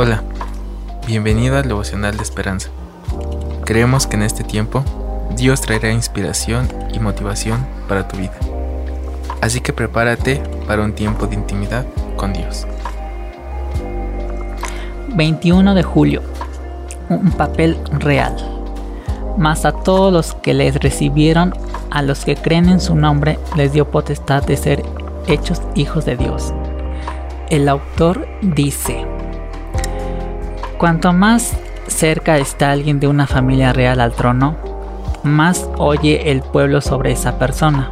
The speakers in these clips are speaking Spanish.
Hola, bienvenido al devocional de esperanza. Creemos que en este tiempo Dios traerá inspiración y motivación para tu vida. Así que prepárate para un tiempo de intimidad con Dios. 21 de julio. Un papel real. Mas a todos los que les recibieron, a los que creen en su nombre, les dio potestad de ser hechos hijos de Dios. El autor dice, Cuanto más cerca está alguien de una familia real al trono, más oye el pueblo sobre esa persona.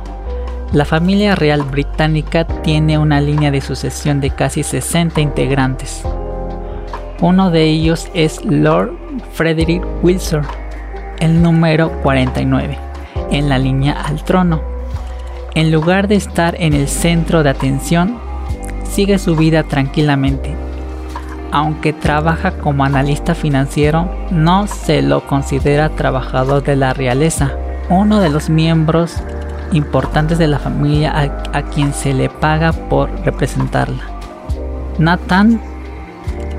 La familia real británica tiene una línea de sucesión de casi 60 integrantes. Uno de ellos es Lord Frederick Wilson, el número 49, en la línea al trono. En lugar de estar en el centro de atención, sigue su vida tranquilamente aunque trabaja como analista financiero, no se lo considera trabajador de la realeza, uno de los miembros importantes de la familia a, quien se le paga por representarla. Nathan,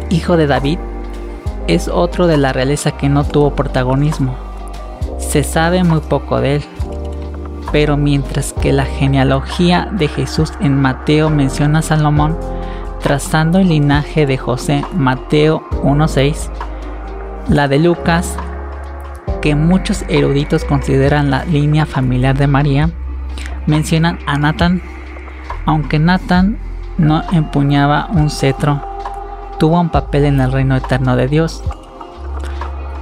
hijo de David, es otro de la realeza que no tuvo protagonismo. Se sabe muy poco de él, pero mientras que la genealogía de Jesús en Mateo menciona a Salomón, trazando el linaje de José Mateo 1.6, la de Lucas, que muchos eruditos consideran la línea familiar de María, mencionan a Nathan, aunque Nathan no empuñaba un cetro, tuvo un papel en el reino eterno de Dios.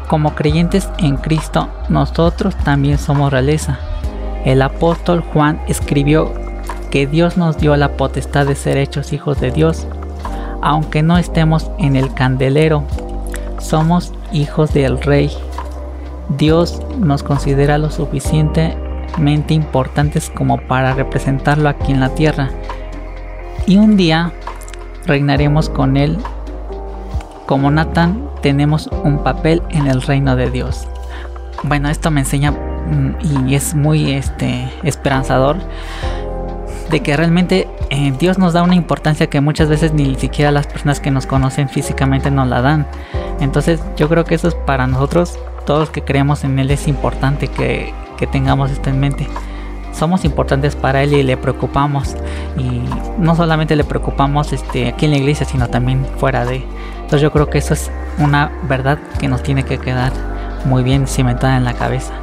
Como creyentes en Cristo, nosotros también somos realeza. El apóstol Juan escribió que Dios nos dio la potestad de ser hechos hijos de Dios, aunque no estemos en el candelero, somos hijos del Rey. Dios nos considera lo suficientemente importantes como para representarlo aquí en la tierra. Y un día reinaremos con Él. Como Nathan, tenemos un papel en el reino de Dios. Bueno, esto me enseña mm, y es muy este, esperanzador de que realmente eh, Dios nos da una importancia que muchas veces ni siquiera las personas que nos conocen físicamente nos la dan. Entonces yo creo que eso es para nosotros, todos que creemos en Él, es importante que, tengamos esto en mente. Somos importantes para Él y le preocupamos. Y no solamente le preocupamos este, aquí en la iglesia, sino también fuera de. Entonces yo creo que eso es una verdad que nos tiene que quedar muy bien cimentada en la cabeza.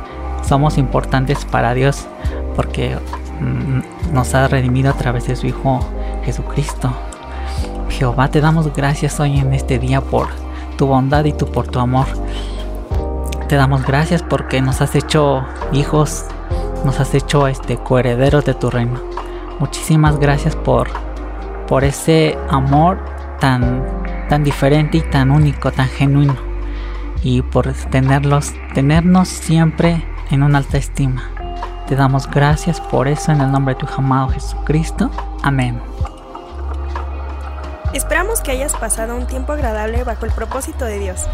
Somos importantes para Dios porque nos ha redimido a través de su Hijo Jesucristo. Jehová, te damos gracias hoy en este día por tu bondad y tu, por tu amor. Te damos gracias porque nos has hecho hijos, nos has hecho este, coherederos de tu reino. Muchísimas gracias por, por ese amor tan, tan diferente y tan único, tan genuino. Y por tenerlos, tenernos siempre en una alta estima. Te damos gracias por eso en el nombre de tu amado Jesucristo. Amén. Esperamos que hayas pasado un tiempo agradable bajo el propósito de Dios.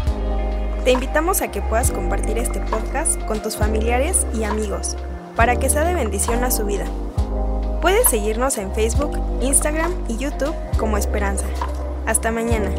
Te invitamos a que puedas compartir este podcast con tus familiares y amigos para que sea de bendición a su vida. Puedes seguirnos en Facebook, Instagram y YouTube como Esperanza. Hasta mañana.